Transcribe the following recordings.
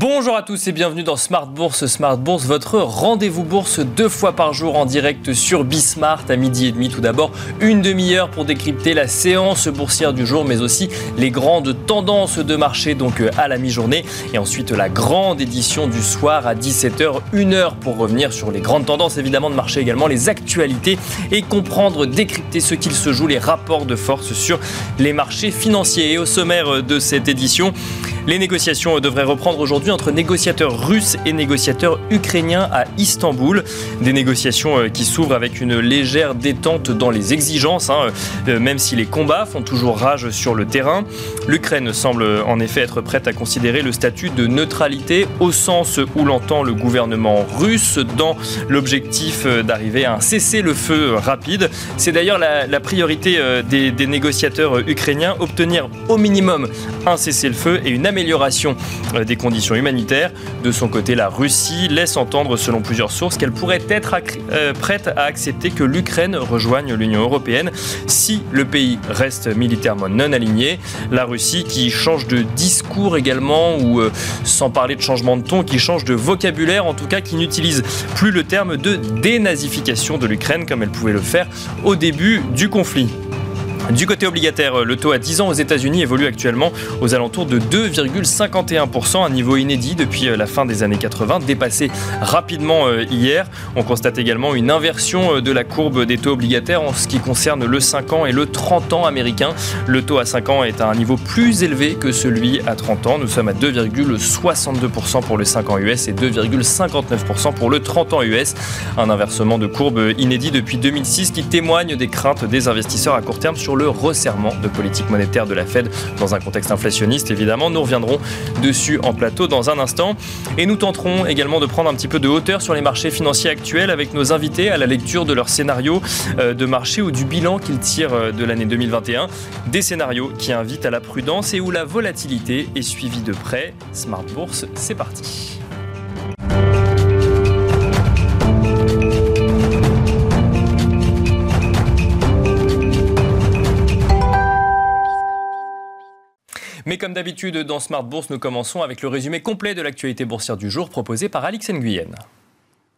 Bonjour à tous et bienvenue dans Smart Bourse. Smart Bourse, votre rendez-vous bourse deux fois par jour en direct sur Bismart à midi et demi. Tout d'abord, une demi-heure pour décrypter la séance boursière du jour, mais aussi les grandes tendances de marché donc euh, à la mi-journée. Et ensuite, la grande édition du soir à 17h, une heure pour revenir sur les grandes tendances évidemment de marché également, les actualités et comprendre, décrypter ce qu'il se joue, les rapports de force sur les marchés financiers. Et au sommaire de cette édition, les négociations devraient reprendre aujourd'hui entre négociateurs russes et négociateurs ukrainiens à Istanbul. Des négociations euh, qui s'ouvrent avec une légère détente dans les exigences, hein, euh, même si les combats font toujours rage sur le terrain. L'Ukraine semble en effet être prête à considérer le statut de neutralité au sens où l'entend le gouvernement russe dans l'objectif euh, d'arriver à un cessez-le-feu rapide. C'est d'ailleurs la, priorité des, des négociateurs ukrainiens, obtenir au minimum un cessez-le-feu et une amélioration euh, des conditions humanitaires. De son côté, la Russie laisse entendre, selon plusieurs sources, qu'elle pourrait être euh, prête à accepter que l'Ukraine rejoigne l'Union européenne si le pays reste militairement non aligné. La Russie qui change de discours également, ou euh, sans parler de changement de ton, qui change de vocabulaire, en tout cas qui n'utilise plus le terme de dénazification de l'Ukraine comme elle pouvait le faire au début du conflit. Du côté obligataire, le taux à 10 ans aux États-Unis évolue actuellement aux alentours de 2,51%, un niveau inédit depuis euh, la fin des années 80, dépassé rapidement euh, hier. On constate également une inversion euh, de la courbe des taux obligataires en ce qui concerne le 5 ans et le 30 ans américain. Le taux à 5 ans est à un niveau plus élevé que celui à 30 ans. Nous sommes à 2,62% pour le 5 ans US et 2,59% pour le 30 ans US. Un inversement de courbe inédit depuis 2006 qui témoigne des craintes des investisseurs à court terme sur le le resserrement de politique monétaire de la Fed dans un contexte inflationniste, évidemment. Nous reviendrons dessus en plateau dans un instant. Et nous tenterons également de prendre un petit peu de hauteur sur les marchés financiers actuels avec nos invités à la lecture de leur scénario euh, de marché ou du bilan qu'ils tirent euh, de l'année 2021. Des scénarios qui invitent à la prudence et où la volatilité est suivie de près. Smart Bourse, c'est parti. Mais comme d'habitude dans Smart Bourse, nous commençons avec le résumé complet de l'actualité boursière du jour proposé par Alix Nguyen.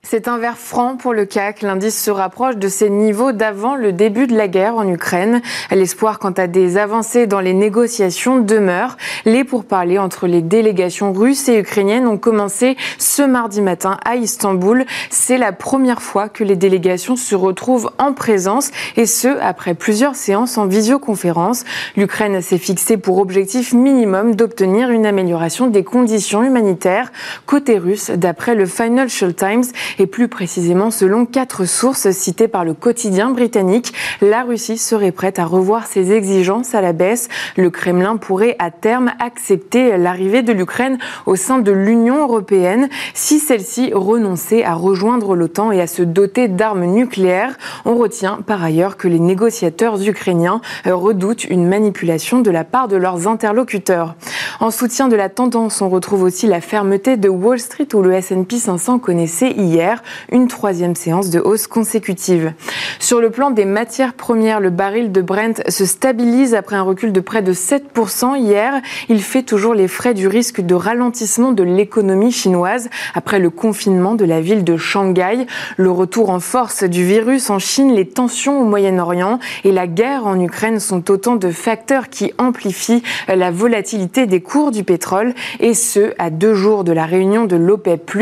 C'est un vert franc pour le CAC. L'indice se rapproche de ses niveaux d'avant le début de la guerre en Ukraine. L'espoir quant à des avancées dans les négociations demeure. Les pourparlers entre les délégations russes et ukrainiennes ont commencé ce mardi matin à Istanbul. C'est la première fois que les délégations se retrouvent en présence et ce, après plusieurs séances en visioconférence. L'Ukraine s'est fixée pour objectif minimum d'obtenir une amélioration des conditions humanitaires. Côté russe, d'après le Financial Times, et plus précisément selon quatre sources citées par le quotidien britannique, la Russie serait prête à revoir ses exigences à la baisse. Le Kremlin pourrait à terme accepter l'arrivée de l'Ukraine au sein de l'Union européenne si celle-ci renonçait à rejoindre l'OTAN et à se doter d'armes nucléaires. On retient par ailleurs que les négociateurs ukrainiens redoutent une manipulation de la part de leurs interlocuteurs. En soutien de la tendance, on retrouve aussi la fermeté de Wall Street où le S&P 500 connaissait hier une troisième séance de hausse consécutive. Sur le plan des matières premières, le baril de Brent se stabilise après un recul de près de 7% hier. Il fait toujours les frais du risque de ralentissement de l'économie chinoise après le confinement de la ville de Shanghai, le retour en force du virus en Chine, les tensions au Moyen-Orient et la guerre en Ukraine sont autant de facteurs qui amplifient la volatilité des cours du pétrole et ce, à deux jours de la réunion de l'OPEP+,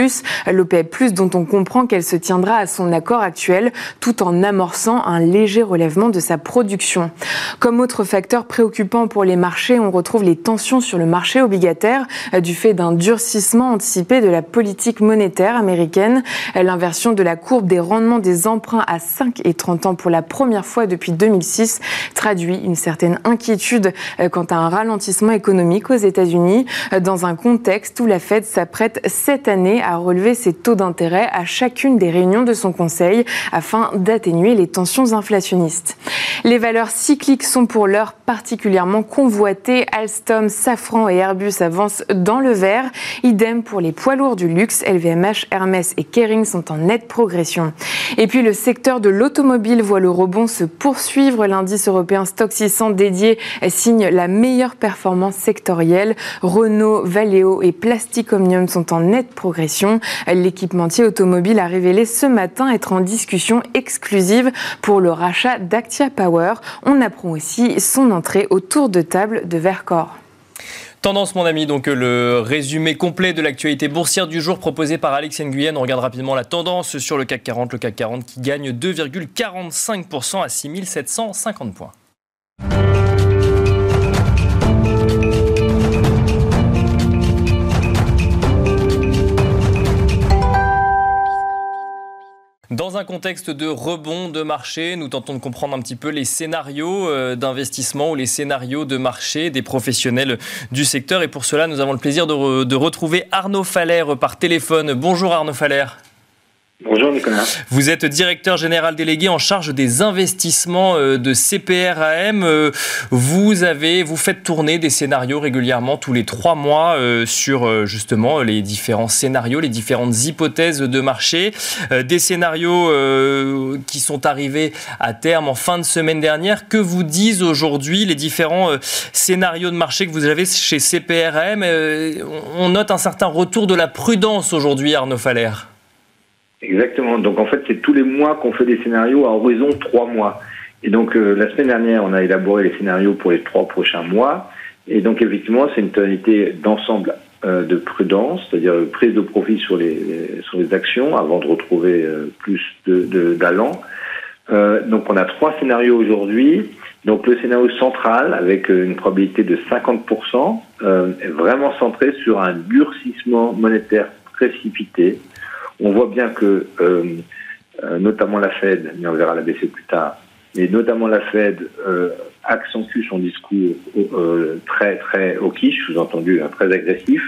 l'OPEP+, dont on comprend qu'elle se tiendra à son accord actuel tout en amorçant un léger relèvement de sa production. Comme autre facteur préoccupant pour les marchés, on retrouve les tensions sur le marché obligataire euh, du fait d'un durcissement anticipé de la politique monétaire américaine. L'inversion de la courbe des rendements des emprunts à 5 et 30 ans pour la première fois depuis 2006 traduit une certaine inquiétude euh, quant à un ralentissement économique aux États-Unis euh, dans un contexte où la Fed s'apprête cette année à relever ses taux d'intérêt à à chacune des réunions de son conseil afin d'atténuer les tensions inflationnistes. Les valeurs cycliques sont pour l'heure particulièrement convoitées. Alstom, Safran et Airbus avancent dans le vert. Idem pour les poids lourds du luxe. LVMH, Hermès et Kering sont en nette progression. Et puis le secteur de l'automobile voit le rebond se poursuivre. L'indice européen Stock 600 dédié signe la meilleure performance sectorielle. Renault, Valeo et Plastic Omnium sont en nette progression. L'équipementier automobile a révélé ce matin être en discussion exclusive pour le rachat d'Actia Power. On apprend aussi son entrée au tour de table de Vercors. Tendance, mon ami, donc le résumé complet de l'actualité boursière du jour proposé par Alex Nguyen. On regarde rapidement la tendance sur le CAC 40, le CAC 40 qui gagne 2,45% à 6750 points. Dans un contexte de rebond de marché, nous tentons de comprendre un petit peu les scénarios euh, d'investissement ou les scénarios de marché des professionnels du secteur. Et pour cela, nous avons le plaisir de, de retrouver Arnaud Faller par téléphone. Bonjour Arnaud Faller. Bonjour Nicolas. Vous êtes directeur général délégué en charge des investissements euh, de CPRAM. Euh, vous avez, vous faites tourner des scénarios régulièrement tous les trois mois euh, sur justement les différents scénarios, les différentes hypothèses de marché, des scénarios qui sont arrivés à terme en fin de semaine dernière. Que vous disent aujourd'hui les différents scénarios de marché que vous avez chez CPRAM On note un certain retour de la prudence aujourd'hui, Arnaud Faller. Exactement. Donc en fait, c'est tous les mois qu'on fait des scénarios à horizon trois mois. Et donc euh, la semaine dernière, on a élaboré les scénarios pour les trois prochains mois. Et donc effectivement, c'est une tonalité d'ensemble euh, de prudence, c'est-à-dire prise de profit sur les, sur les actions avant de retrouver euh, plus de d'allant. donc on a trois scénarios aujourd'hui. Donc le scénario central avec une probabilité de 50% est vraiment centré sur un durcissement monétaire précipité on voit bien que, euh, euh, notamment la Fed, mais on verra la BCE plus tard, mais notamment la Fed euh, accentue son discours très très au quiche, sous-entendu hein, très agressif,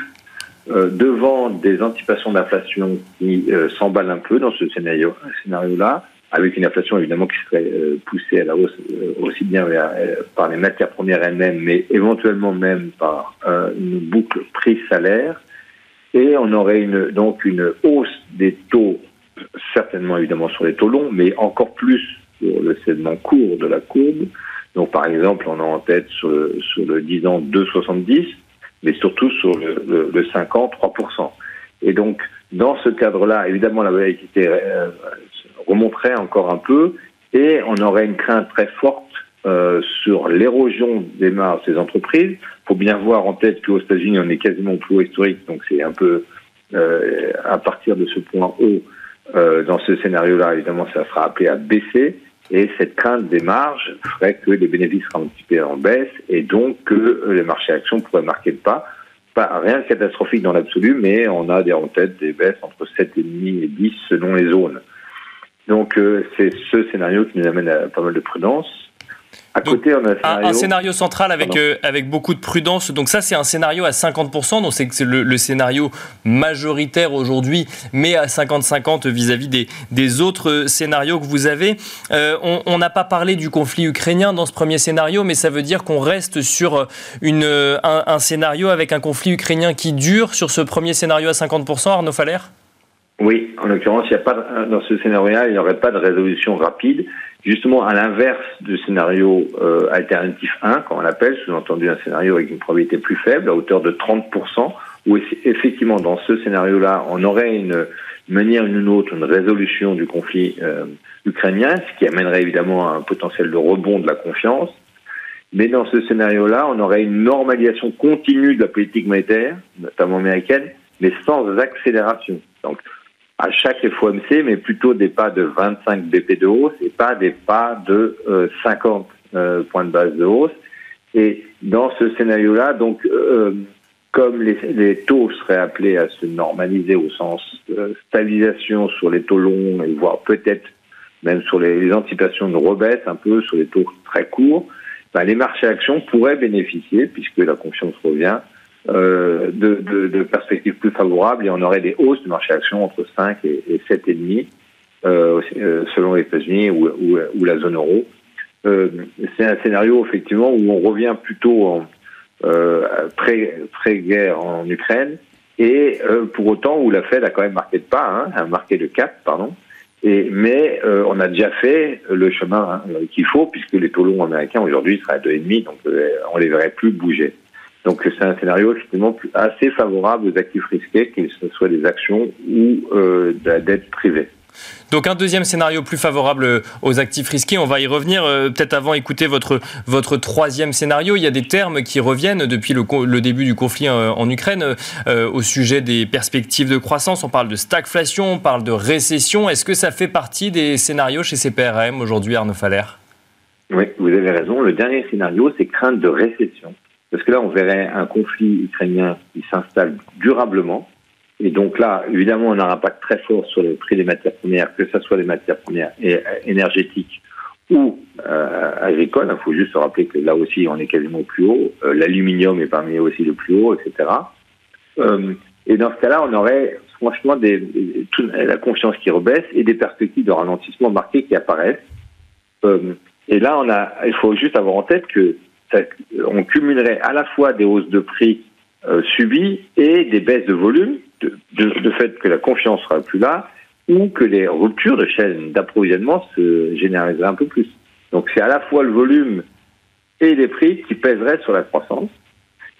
devant des anticipations d'inflation qui s'emballent un peu dans ce scénario, scénario-là, avec une inflation évidemment qui serait poussée à la hausse aussi bien par les matières premières elles-mêmes, mais éventuellement même par une boucle prix-salaire et on aurait une, donc une hausse des taux, certainement évidemment sur les taux longs, mais encore plus sur le segment court de la courbe. Donc par exemple, on a en tête sur le, sur le 10 ans 2,70, mais surtout sur le, le, 5 ans 3%. Et donc dans ce cadre-là, évidemment la volatilité euh, remonterait encore un peu et on aurait une crainte très forte euh, sur l'érosion des marges des entreprises. Il faut bien voir en tête qu'aux États-Unis, on est quasiment au plus haut historique, donc c'est un peu euh, à partir de ce point haut, euh, dans ce scénario-là, évidemment, ça sera appelé à baisser. Et cette crainte des marges ferait que les bénéfices seraient un petit peu en baisse et donc que les marchés actions pourraient marquer le pas. Pas rien de catastrophique dans l'absolu, mais on a des, en tête des baisses entre 7,5 et 10 selon les zones. Donc c'est ce scénario qui nous amène à pas mal de prudence. À côté, on a un scénario, un, scénario central avec, euh, avec beaucoup de prudence. Donc ça, c'est un scénario à 50%. Donc c'est le, le scénario majoritaire aujourd'hui, mais à 50-50 vis-à-vis des, des autres scénarios que vous avez. Euh, on n'a pas parlé du conflit ukrainien dans ce premier scénario, mais ça veut dire qu'on reste sur une, un, un, scénario avec un conflit ukrainien qui dure sur ce premier scénario à 50%, Arnaud Faller? Oui, en l'occurrence, il y a pas, dans ce scénario-là, il n'y aurait pas de résolution rapide justement à l'inverse du scénario euh, alternatif 1, comme on l'appelle, sous-entendu un scénario avec une probabilité plus faible, à hauteur de 30%, où effectivement dans ce scénario-là, on aurait une, manière ou une autre une résolution du conflit euh, ukrainien, ce qui amènerait évidemment à un potentiel de rebond de la confiance. Mais dans ce scénario-là, on aurait une normalisation continue de la politique monétaire, notamment américaine, mais sans accélération. Donc, à chaque FOMC, mais plutôt des pas de 25 BP de hausse et pas des pas de 50 euh, euh, points de base de hausse. Et dans ce scénario-là, donc, euh, comme les, taux seraient appelés à se normaliser au sens stabilisation sur les taux longs et voire peut-être même sur les, les, anticipations de rebaisse un peu sur les taux très courts, ben les marchés actions pourraient bénéficier, puisque la confiance revient, de, de, de, perspectives plus favorables et on aurait des hausses du marché action entre 5 et, et 7,5 selon les États-Unis ou, ou, ou, la zone euro. C'est un scénario effectivement où on revient plutôt en pré-guerre en Ukraine et pour autant où la Fed a quand même marqué de pas, hein, a marqué de cap, pardon, et, mais euh, on a déjà fait le chemin hein, qu'il faut, puisque les taux longs américains aujourd'hui seraient à 2,5, donc euh, on les verrait plus bouger. Donc c'est un scénario effectivement assez favorable aux actifs risqués, qu'ils soient des actions ou euh, de la dette privée. Donc un deuxième scénario plus favorable aux actifs risqués, on va y revenir. Euh, peut-être avant écouter votre, votre troisième scénario. Il y a des termes qui reviennent depuis le, le début du conflit euh, en, Ukraine euh, au sujet des perspectives de croissance. On parle de stagflation, on parle de récession. Est-ce que ça fait partie des scénarios chez CPRM aujourd'hui, Arnaud Faller? Oui, vous avez raison. Le dernier scénario, c'est crainte de récession. Parce que là, on verrait un conflit ukrainien qui s'installe durablement et donc là, évidemment, on a un impact très fort sur le prix des matières premières, que ce soit les matières premières énergétiques ou euh, agricoles. Il faut juste se rappeler que là aussi, on est quasiment plus haut. Euh, l'aluminium est parmi aussi le plus haut, etc. Euh, et dans ce cas-là, on aurait franchement des, la confiance qui rebaisse et des perspectives de ralentissement marquées qui apparaissent. Et là, il faut juste avoir en tête que on cumulerait à la fois des hausses de prix subies et des baisses de volume de, fait que la confiance sera plus là ou que les ruptures de chaîne d'approvisionnement se généraliseraient un peu plus. Donc c'est à la fois le volume et les prix qui pèseraient sur la croissance.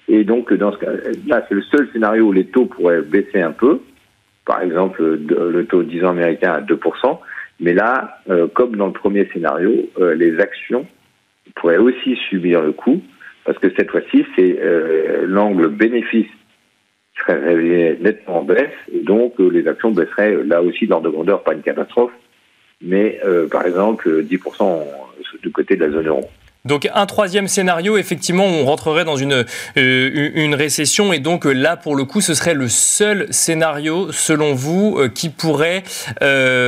Et donc dans ce cas là, c'est le seul scénario où les taux pourraient baisser un peu. Par exemple, le taux 10 ans américain à 2%. Mais là, euh, comme dans le premier scénario, euh, les actions pourraient aussi subir le coup, parce que cette fois-ci, c'est euh, l'angle bénéfice serait réveillé nettement en baisse, et donc euh, les actions baisseraient euh, là aussi dans de grandeur, pas une catastrophe, mais euh, par exemple 10% du côté de la zone euro. Donc un troisième scénario, effectivement, on rentrerait dans une, une récession et donc là, pour le coup, ce serait le seul scénario, selon vous, qui pourrait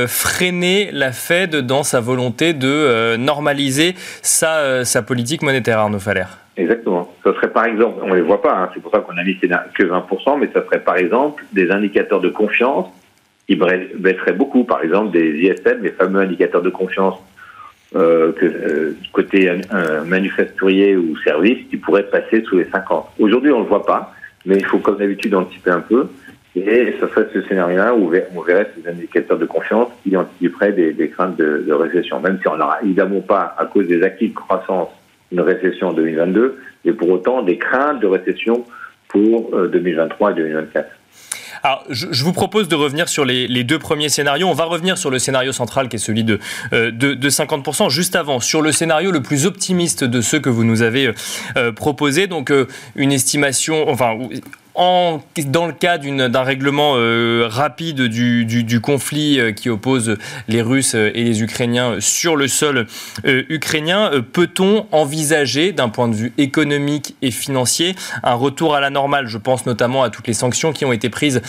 freiner la Fed dans sa volonté de normaliser sa, sa politique monétaire, Arnaud Faller? Exactement. Ça serait par exemple, on ne les voit pas, hein, c'est pour ça qu'on a mis que 20%, mais ça serait par exemple des indicateurs de confiance qui baisseraient beaucoup, par exemple des ISM, les fameux indicateurs de confiance euh, que, euh, côté un, manufacturier ou service qui pourraient passer sous les 50. Aujourd'hui, on ne le voit pas, mais il faut comme d'habitude anticiper un peu. Et ça serait ce scénario-là où on verrait ces indicateurs de confiance qui anticiperaient des, des craintes de, de récession, même si on n'aura évidemment pas, à cause des acquis de croissance, une récession en 2022, et pour autant des craintes de récession pour 2023 euh, et 2024. Alors, je, vous propose de revenir sur les, deux premiers scénarios. On va revenir sur le scénario central qui est celui de, euh, de, 50%. Juste avant, sur le scénario le plus optimiste de ceux que vous nous avez euh, proposé, donc une estimation, enfin en, dans le cas d'un règlement euh, rapide du, du, du conflit euh, qui oppose les Russes et les Ukrainiens sur le sol euh, ukrainien, peut-on envisager d'un point de vue économique et financier un retour à la normale? Je pense notamment à toutes les sanctions qui ont été prises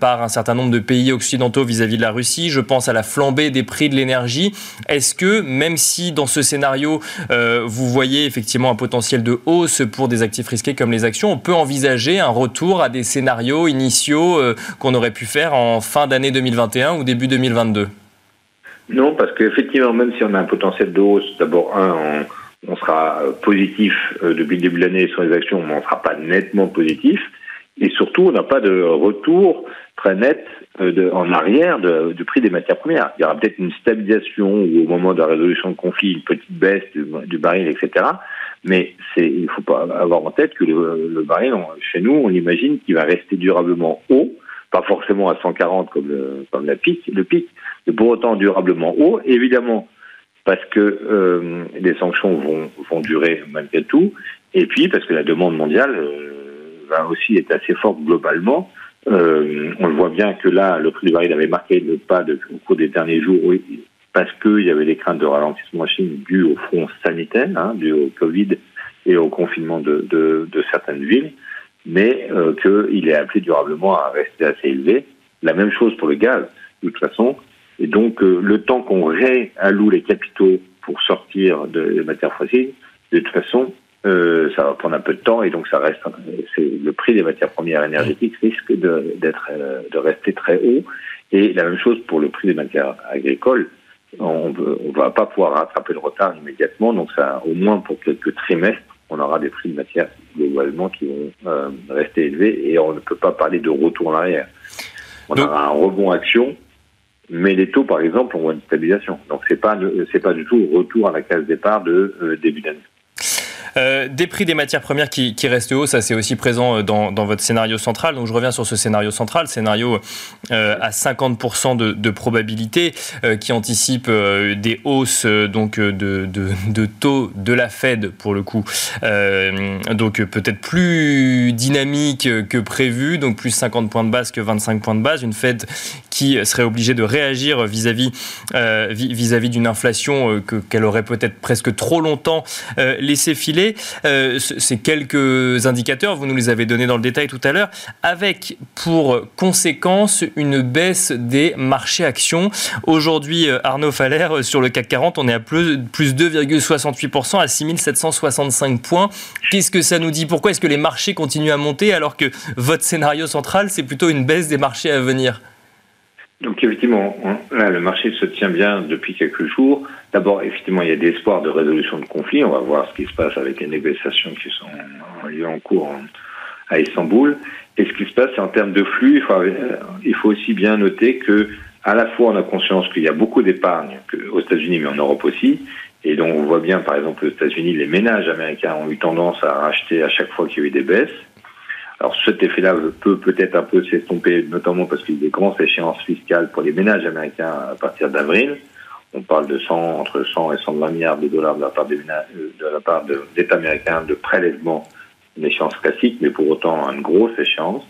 par un certain nombre de pays occidentaux vis-à-vis -vis de la Russie. Je pense à la flambée des prix de l'énergie. Est-ce que même si dans ce scénario vous voyez effectivement un potentiel de hausse pour des actifs risqués comme les actions, on peut envisager un retour à des scénarios initiaux euh, qu'on aurait pu faire en fin d'année 2021 ou début 2022 Non, parce qu'effectivement, même si on a un potentiel de hausse, d'abord, un, on, sera positif euh, depuis le début de l'année sur les actions, mais on ne sera pas nettement positif. Et surtout, on n'a pas de retour très net euh, de, en arrière du prix des matières premières. Il y aura peut-être une stabilisation ou au moment de la résolution de conflit, une petite baisse du baril, etc. Mais c'est, il faut pas avoir en tête que le, le baril, chez nous, on imagine qu'il va rester durablement haut, pas forcément à 140 comme le, comme la pic, le pic, mais pour autant durablement haut. Évidemment, parce que euh, les sanctions vont, vont durer malgré tout, et puis parce que la demande mondiale euh, va aussi être assez forte globalement. Euh, on le voit bien que là, le prix du baril avait marqué le pas au cours des derniers jours. Oui, parce qu'il y avait des craintes de ralentissement en Chine dues au front sanitaire, hein, dû au Covid et au confinement de, de, de certaines villes, mais euh, qu'il est appelé durablement à rester assez élevé. La même chose pour le gaz, de toute façon. Et donc, euh, le temps qu'on réalloue les capitaux pour sortir des matières fossiles, de toute façon, euh, ça va prendre un peu de temps et donc ça reste le prix des matières premières énergétiques risque de d'être euh, de rester très haut et la même chose pour le prix des matières agricoles on ne va pas pouvoir rattraper le retard immédiatement donc ça au moins pour quelques trimestres on aura des prix de matières globalement qui vont euh, rester élevés et on ne peut pas parler de retour en arrière. On aura un rebond action mais les taux par exemple ont une stabilisation. Donc c'est pas c'est pas du tout retour à la case départ de début d'année euh, des prix des matières premières qui, restent hauts, ça c'est aussi présent euh, dans, votre scénario central. Donc je reviens sur ce scénario central, scénario euh, à 50% de, probabilité qui anticipe des hausses donc de, taux de la Fed pour le coup. donc peut-être plus dynamique que prévu, donc plus 50 points de base que 25 points de base. Une Fed qui serait obligée de réagir vis-à-vis vis-à-vis d'une inflation qu'elle aurait peut-être presque trop longtemps laissé filer. Euh, ces quelques indicateurs, vous nous les avez donnés dans le détail tout à l'heure, avec pour conséquence une baisse des marchés actions. Aujourd'hui, euh, Arnaud Faller, euh, sur le CAC 40, on est à plus, plus 2,68% à 6765 points. Qu'est-ce que ça nous dit? Pourquoi est-ce que les marchés continuent à monter alors que votre scénario central, c'est plutôt une baisse des marchés à venir? Donc effectivement, là, le marché se tient bien depuis quelques jours. D'abord, effectivement, il y a des espoirs de résolution de conflit. On va voir ce qui se passe avec les négociations qui sont en cours à Istanbul. Et ce qui se passe, c'est en termes de flux, il faut, euh, il faut aussi bien noter que à la fois on a conscience qu'il y a beaucoup d'épargne aux États-Unis, mais en Europe aussi. Et donc on voit bien, par exemple, aux États-Unis, les ménages américains ont eu tendance à racheter à chaque fois qu'il y a eu des baisses. Alors cet effet-là peut peut-être un peu s'estomper, notamment parce qu'il y a des grandes échéances fiscales pour les ménages américains à partir d'avril. On parle de 100, entre 100 et 120 milliards de dollars de la part des ménages, de la part d'États américains de prélèvement, une échéance classique, mais pour autant une grosse échéance.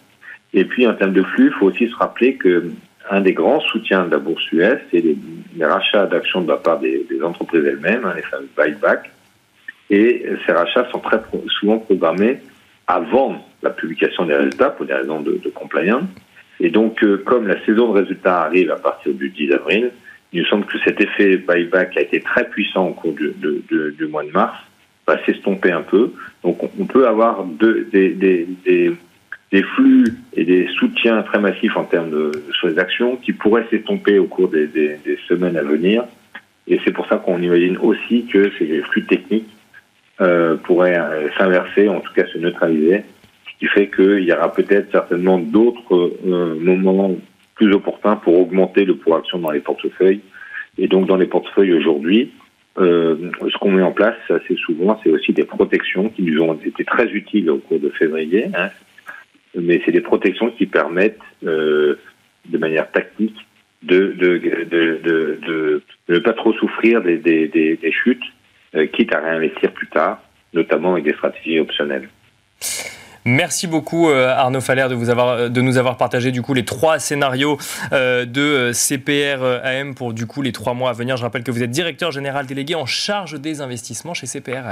Et puis en termes de flux, il faut aussi se rappeler que un des grands soutiens de la bourse US, c'est les, rachats d'actions de la part des, entreprises elles-mêmes, hein, les fameux buyback. Et ces rachats sont très souvent programmés avant la publication des résultats pour des raisons de, compliance. Et donc, euh, comme la saison de résultats arrive à partir du 10 avril, il nous semble que cet effet buyback a été très puissant au cours du, mois de mars, va s'estomper un peu. Donc, on, peut avoir des, flux et des soutiens très massifs en termes de sur les actions qui pourraient s'estomper au cours des, semaines à venir. Et c'est pour ça qu'on imagine aussi que ces flux techniques euh, pourraient euh, s'inverser, en tout cas se neutraliser, qui fait qu'il y aura peut-être certainement d'autres euh, moments plus opportuns pour augmenter le pouvoir d'action dans les portefeuilles. Et donc dans les portefeuilles aujourd'hui, euh, ce qu'on met en place assez souvent, c'est aussi des protections qui nous ont été très utiles au cours de février. Hein. Mais c'est des protections qui permettent, euh, de manière tactique, de, ne pas trop souffrir des, chutes, quitte à réinvestir plus tard, notamment avec des stratégies optionnelles. Merci beaucoup euh, Arnaud Faller avoir, de nous avoir partagé du coup les trois scénarios euh, de CPR AM pour du coup les trois mois à venir. Je rappelle que vous êtes directeur général délégué en charge des investissements chez CPR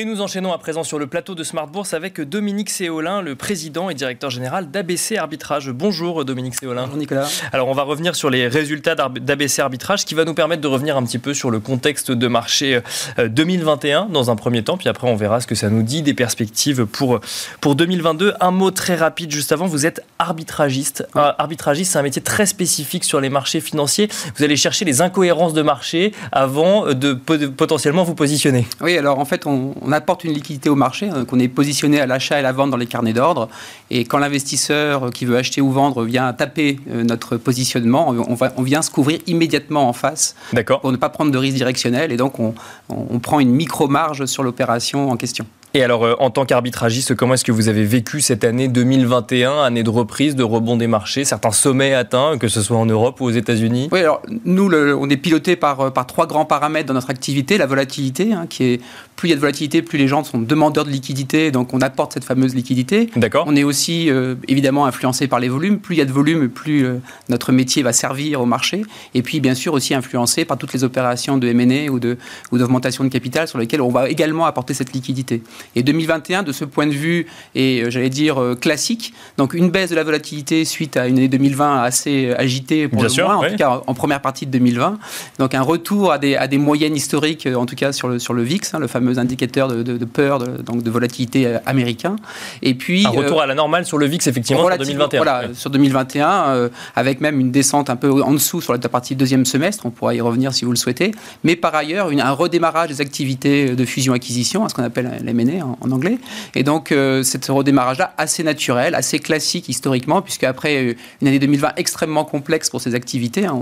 Et nous enchaînons à présent sur le plateau de Smart Bourse avec Dominique Séolin, le président et directeur général d'ABC Arbitrage. Bonjour Dominique Séolin. Bonjour Nicolas. Alors on va revenir sur les résultats d'ABC Arbitrage qui va nous permettre de revenir un petit peu sur le contexte de marché 2021 euh, dans un premier temps, puis après on verra ce que ça nous dit des perspectives pour, pour 2022. Un mot très rapide juste avant, vous êtes arbitragiste. arbitragiste, c'est un métier très spécifique sur les marchés financiers. Vous allez chercher les incohérences de marché avant de potentiellement vous positionner. Oui, alors en fait on on apporte une liquidité au marché, hein, qu'on est positionné à l'achat et à la vente dans les carnets d'ordre. Et quand l'investisseur qui veut acheter ou vendre vient taper euh, notre positionnement, on, va, on vient se couvrir immédiatement en face pour ne pas prendre de risque directionnel. Et donc, on, on prend une micro-marge sur l'opération en question. Et alors, euh, en tant qu'arbitragiste, comment est-ce que vous avez vécu cette année 2021, année de reprise, de rebond des marchés, certains sommets atteints, que ce soit en Europe ou aux États-Unis? Oui, alors nous, on est piloté par, euh, par trois grands paramètres dans notre activité. La volatilité, hein, qui est plus il y a de volatilité, plus les gens sont demandeurs de liquidité, donc on apporte cette fameuse liquidité. D'accord. On est aussi euh, évidemment influencé par les volumes. Plus il y a de volume, plus notre métier va servir au marché. Et puis, bien sûr, aussi influencé par toutes les opérations de M&A ou, de, ou d'augmentation de capital sur lesquelles on va également apporter cette liquidité. Et 2021, de ce point de vue, est, j'allais dire, classique. Donc une baisse de la volatilité suite à une année 2020 assez agitée pour le moins, en tout cas en première partie de 2020. Donc un retour à des, à des moyennes historiques, en tout cas sur le, sur le VIX, hein, le fameux indicateur de, de, peur, de, donc de volatilité américain. Et puis un retour à la normale sur le VIX effectivement sur 2021. Voilà, sur 2021, avec même une descente un peu en dessous sur la partie deuxième semestre. On pourra y revenir si vous le souhaitez. Mais par ailleurs, une, un redémarrage des activités de fusion-acquisition, ce qu'on appelle en, en, anglais. Et donc, euh, cet redémarrage-là, assez naturel, assez classique historiquement, puisque après euh, une année 2020 extrêmement complexe pour ces activités, hein,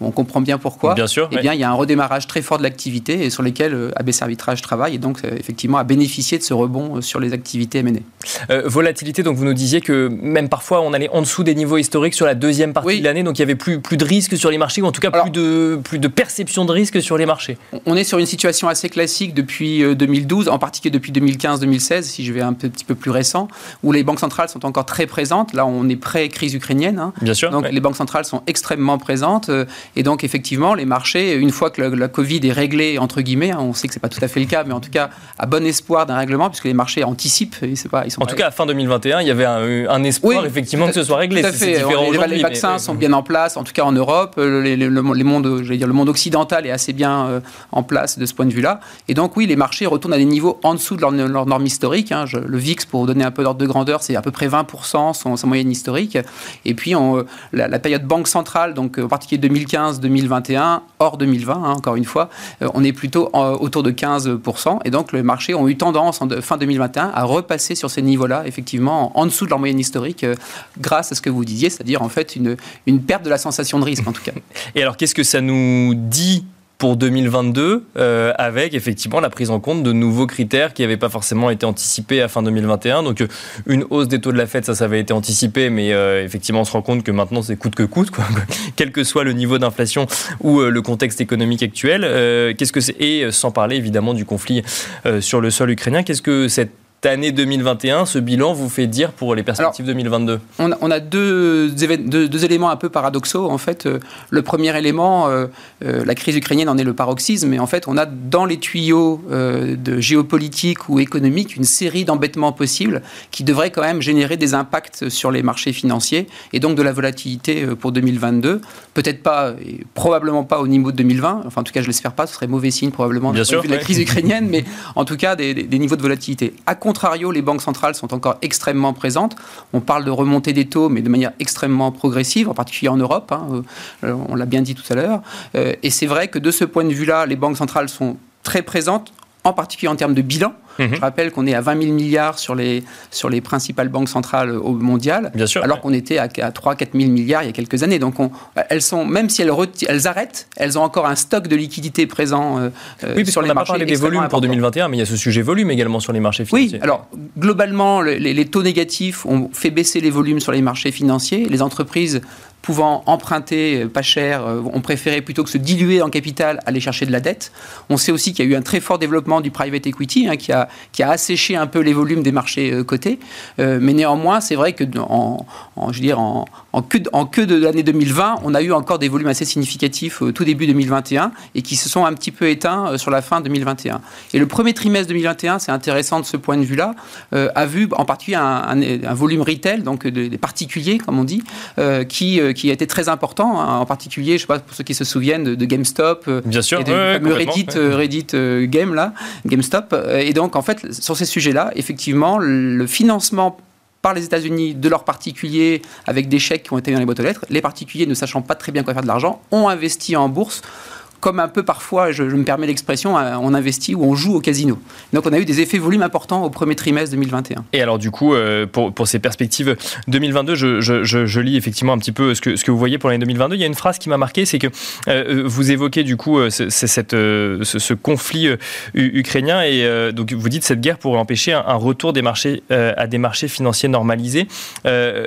on, comprend bien pourquoi. Bien sûr. Eh bien, il y a un redémarrage très fort de l'activité et sur lesquels euh, ABC Arbitrage travaille et donc effectivement a bénéficié de ce rebond sur les activités M&A. volatilité, donc vous nous disiez que même parfois on allait en dessous des niveaux historiques sur la deuxième partie de l'année, donc il y avait plus, plus de risques sur les marchés, ou en tout cas plus, de, plus de perception de risque sur les marchés. On est sur une situation assez classique depuis 2012, euh, en particulier depuis 2015-2016, si je vais un petit peu plus récent, où les banques centrales sont encore très présentes. Là, on est pré-crise ukrainienne. Hein. Bien sûr. Donc les banques centrales sont extrêmement présentes. Euh, et donc, effectivement, les marchés, une fois que la, Covid est réglée, entre guillemets, hein, on sait que ce n'est pas tout à fait le cas, mais en tout cas, à bon espoir d'un règlement, puisque les marchés anticipent. Et pas, ils sont en tout cas, à fin 2021, il y avait un, espoir, effectivement, que ce soit réglé. Tout à fait. les, vaccins sont bien en place, en tout cas en Europe. Euh, les, le, monde, dire, le monde occidental est assez bien euh, en place de ce point de vue-là. Et donc, oui, les marchés retournent à des niveaux en dessous de leur, leur norme historique. Hein. le VIX, pour donner un peu d'ordre de grandeur, c'est à peu près 20%, son, sa moyenne historique. Et puis, on, la, période banque centrale, donc en particulier 2015-2021, hors 2020, hein, encore une fois, euh, on est plutôt autour de 15%. Et donc, les marchés ont eu tendance, en fin 2021, à repasser sur ces niveaux-là, effectivement, en, dessous de leur moyenne historique, grâce à ce que vous disiez, c'est-à-dire en fait une perte de la sensation de risque, en tout cas. Et alors, qu'est-ce que ça nous dit pour 2022 euh, avec effectivement la prise en compte de nouveaux critères qui n'avaient pas forcément été anticipés à fin 2021. Donc euh, une hausse des taux de la Fed, ça, ça avait été anticipé, mais euh, effectivement on se rend compte que maintenant c'est coûte que coûte, quel que soit le niveau d'inflation ou le contexte économique actuel. qu'est-ce que c'est? Et sans parler évidemment du conflit sur le sol ukrainien, qu'est-ce que cette année 2021, ce bilan vous fait dire pour les perspectives 2022 on a, deux, deux, éléments un peu paradoxaux. En fait, euh, le premier élément, euh, euh, la crise ukrainienne en est le paroxysme, mais en fait, on a dans les tuyaux de géopolitique ou économique une série d'embêtements possibles qui devraient quand même générer des impacts sur les marchés financiers et donc de la volatilité pour 2022. Peut-être pas, et probablement pas au niveau de 2020. Enfin, en tout cas, je l'espère pas. Ce serait mauvais signe probablement de la crise ukrainienne, mais en tout cas des, des niveaux de volatilité. À contrario, les banques centrales sont encore extrêmement présentes. On parle de remontée des taux, mais de manière extrêmement progressive, en particulier en Europe. Hein, euh, on l'a bien dit tout à l'heure. Euh, et c'est vrai que de ce point de vue-là, les banques centrales sont très présentes, en particulier en termes de bilan. Mhm. Je rappelle qu'on est à 20 000 milliards sur les, sur les principales banques centrales au mondial, Bien sûr, alors qu'on était à, à 3 4 000 milliards il y a quelques années. Donc elles sont, même si elles, elles arrêtent, elles ont encore un stock de liquidités présent euh, euh, oui, sur les marchés. On parlé des volumes pour 2021, mais il y a ce sujet volume également sur les marchés financiers. Oui, alors globalement, les, les taux négatifs ont fait baisser les volumes sur les marchés financiers. Les entreprises pouvant emprunter pas cher, euh, ont préféré plutôt que se diluer en capital, aller chercher de la dette. On sait aussi qu'il y a eu un très fort développement du private equity hein, qui, a, asséché un peu les volumes des marchés euh, cotés. Euh, mais néanmoins, c'est vrai que en, je veux dire, en, en, en de l'année 2020, on a eu encore des volumes assez significatifs au tout début 2021 et qui se sont un petit peu éteints sur la fin 2021. Et le premier trimestre 2021, c'est intéressant de ce point de vue-là, a vu en particulier un, volume retail, donc des, particuliers, comme on dit, qui euh, qui a été très important, hein, en particulier, je sais pas pour ceux qui se souviennent de, GameStop, euh, Bien sûr, et de Reddit, euh, Reddit Game là, GameStop. Et donc en fait, sur ces sujets-là, effectivement, le financement par les États-Unis de leurs particuliers avec des chèques qui ont été dans les boîtes aux lettres. Les particuliers, ne sachant pas très bien quoi faire de l'argent, ont investi en bourse comme un peu parfois, je, me permets l'expression, euh, on investit ou on joue au casino. Donc on a eu des effets volumes importants au premier trimestre 2021. Et alors du coup, euh, pour, ces perspectives 2022, je, lis effectivement un petit peu ce que, vous voyez pour l'année 2022. Il y a une phrase qui m'a marqué, c'est que euh, vous évoquez du coup ce, cette, ce, conflit ukrainien et donc vous dites cette guerre pourrait empêcher un, retour des marchés à des marchés financiers normalisés.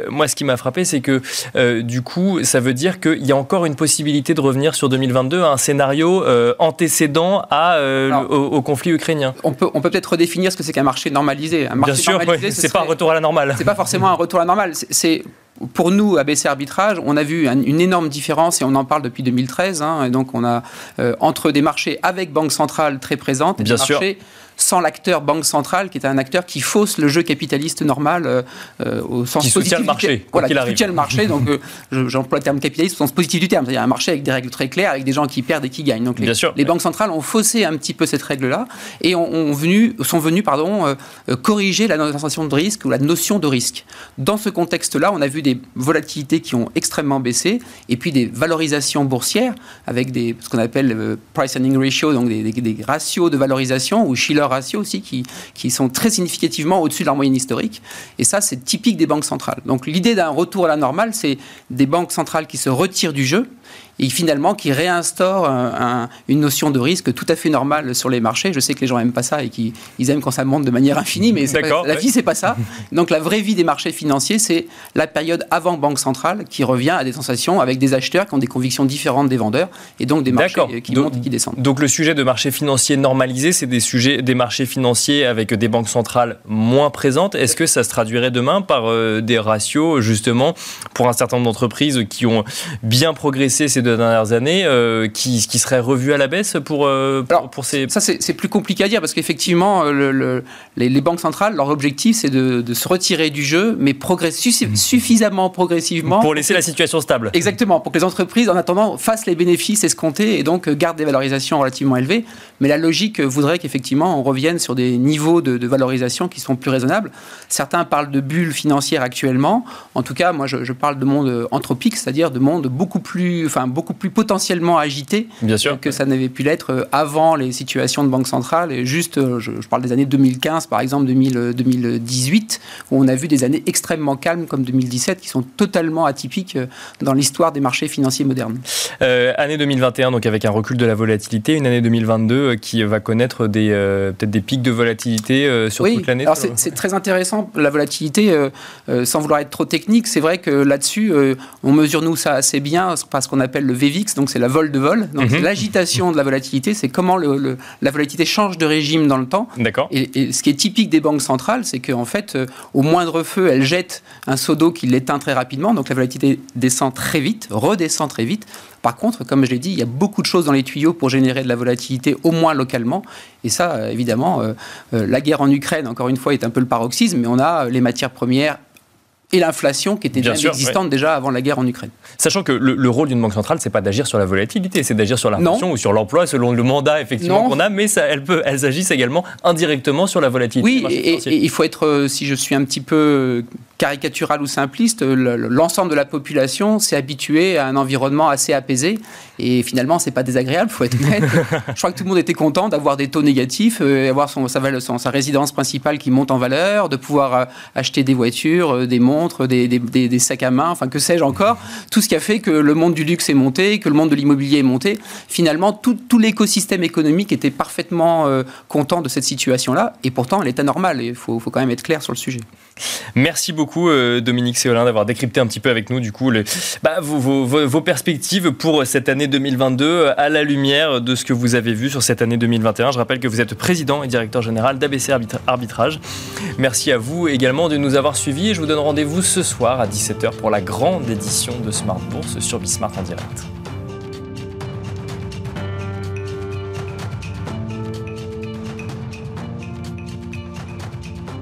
moi, ce qui m'a frappé, c'est que du coup, ça veut dire qu'il y a encore une possibilité de revenir sur 2022 à un scénario euh, antécédent à, euh, au, conflit ukrainien. On peut, on peut peut-être redéfinir ce que c'est qu'un marché normalisé. Un marché Bien sûr, c'est pas un retour à la normale. C'est pas forcément un retour à la normale. C'est pour nous, à BC Arbitrage, on a vu une énorme différence et on en parle depuis 2013. Hein, et donc, on a euh, entre des marchés avec banque centrale très présente et des marchés sans l'acteur banque centrale, qui est un acteur qui fausse le jeu capitaliste normal euh, euh, au sens qui positif. Le marché, voilà, qui soutient le marché. donc, j'emploie le terme capitaliste au sens positif du terme. C'est-à-dire un marché avec des règles très claires, avec des gens qui perdent et qui gagnent. Donc, les, Bien sûr. les banques centrales ont faussé un petit peu cette règle-là et ont, venu, sont venues pardon, corriger la notion de risque ou la notion de risque. Dans ce contexte-là, on a vu des volatilités qui ont extrêmement baissé et puis des valorisations boursières avec des, ce qu'on appelle price earning ratio, donc des, des, ratios de valorisation ou Schiller ratio aussi qui, qui sont très significativement au-dessus de leur moyenne historique. Et ça, c'est typique des banques centrales. Donc l'idée d'un retour à la normale, c'est des banques centrales qui se retirent du jeu et finalement qui réinstaure une notion de risque tout à fait normale sur les marchés. Je sais que les gens n'aiment pas ça et qu'ils aiment quand ça monte de manière infinie, mais la vie, c'est pas ça. Donc la vraie vie des marchés financiers, c'est la période avant banque centrale qui revient à des sensations avec des acheteurs qui ont des convictions différentes des vendeurs et donc des marchés qui montent et qui descendent. Donc le sujet de marché financier normalisé, c'est des sujets, des marchés financiers avec des banques centrales moins présentes. Est-ce que ça se traduirait demain par euh, des ratios justement pour un certain nombre d'entreprises qui ont bien progressé ces deux dernières années euh, qui, qui serait revu à la baisse pour, euh, pour, ces... Ça, c'est plus compliqué à dire parce qu'effectivement, le, les, banques centrales, leur objectif, c'est de, se retirer du jeu, mais mmh. suffisamment progressivement. Pour laisser la situation stable. Exactement, pour que les entreprises, en attendant, fassent les bénéfices escomptés et donc gardent des valorisations relativement élevées. Mais la logique voudrait qu'effectivement, on revienne sur des niveaux de, de, valorisation qui sont plus raisonnables. Certains parlent de bulles financières actuellement. En tout cas, moi, je, je parle de monde anthropique, c'est-à-dire de monde beaucoup plus, enfin, beaucoup plus potentiellement agité Bien sûr. que ça n'avait pu l'être euh, avant les situations de banque centrale. Et juste, euh, je, parle des années 2015, par exemple 2018, euh, où on a vu des années extrêmement calmes comme 2017, qui sont totalement atypiques dans l'histoire des marchés financiers modernes. année 2021, donc avec un recul de la volatilité, une année 2022 qui va connaître des peut-être des pics de volatilité sur toute l'année. Alors c'est très intéressant la volatilité, sans vouloir être trop technique. C'est vrai que là-dessus, on mesure nous ça assez bien parce qu'on appelle le VVIX, donc c'est la vol de vol. Donc mhm. l'agitation de la volatilité, c'est comment le, la volatilité change de régime dans le temps. D'accord. Et, ce qui est typique des banques centrales, c'est qu'en fait, euh, au moindre feu, elles jettent un seau d'eau qui l'éteint très rapidement. Donc la volatilité descend très vite, redescend très vite. Par contre, comme je l'ai dit, il y a beaucoup de choses dans les tuyaux pour générer de la volatilité, au moins localement. Et ça, euh, évidemment, euh, la guerre en Ukraine, encore une fois, est un peu le paroxysme, mais on a les matières premières et l'inflation qui était déjà existante déjà avant la guerre en Ukraine. Sachant que le, rôle d'une banque centrale, c'est pas d'agir sur la volatilité, c'est d'agir sur l'inflation ou sur l'emploi selon le mandat effectivement qu'on a, mais ça, elles, peut, elles agissent également indirectement sur la volatilité. Oui, et, il faut être, euh, si je suis un petit peu caricatural ou simpliste, l'ensemble de la population s'est habitué à un environnement assez apaisé et finalement c'est pas désagréable, faut être honnête. je crois que tout le monde était content d'avoir des taux négatifs, euh, avoir son, sa, sa, résidence principale qui monte en valeur, de pouvoir euh, acheter des voitures, des montres des, sacs à main, enfin que sais-je encore, tout ce qui a fait que le monde du luxe est monté, que le monde de l'immobilier est monté. Finalement, tout, l'écosystème économique était parfaitement euh, content de cette situation-là, et pourtant elle est anormale, il faut, quand même être clair sur le sujet. Merci beaucoup euh, Dominique Séolin d'avoir décrypté un petit peu avec nous du coup bah, vos, perspectives pour cette année 2022 euh, à la lumière de ce que vous avez vu sur cette année 2021. Je rappelle que vous êtes président et directeur général d'ABC Arbitrage. Merci à vous également de nous avoir suivis je vous donne rendez-vous ce soir à 17h pour la grande édition de Smart Bourse sur Bismart en direct.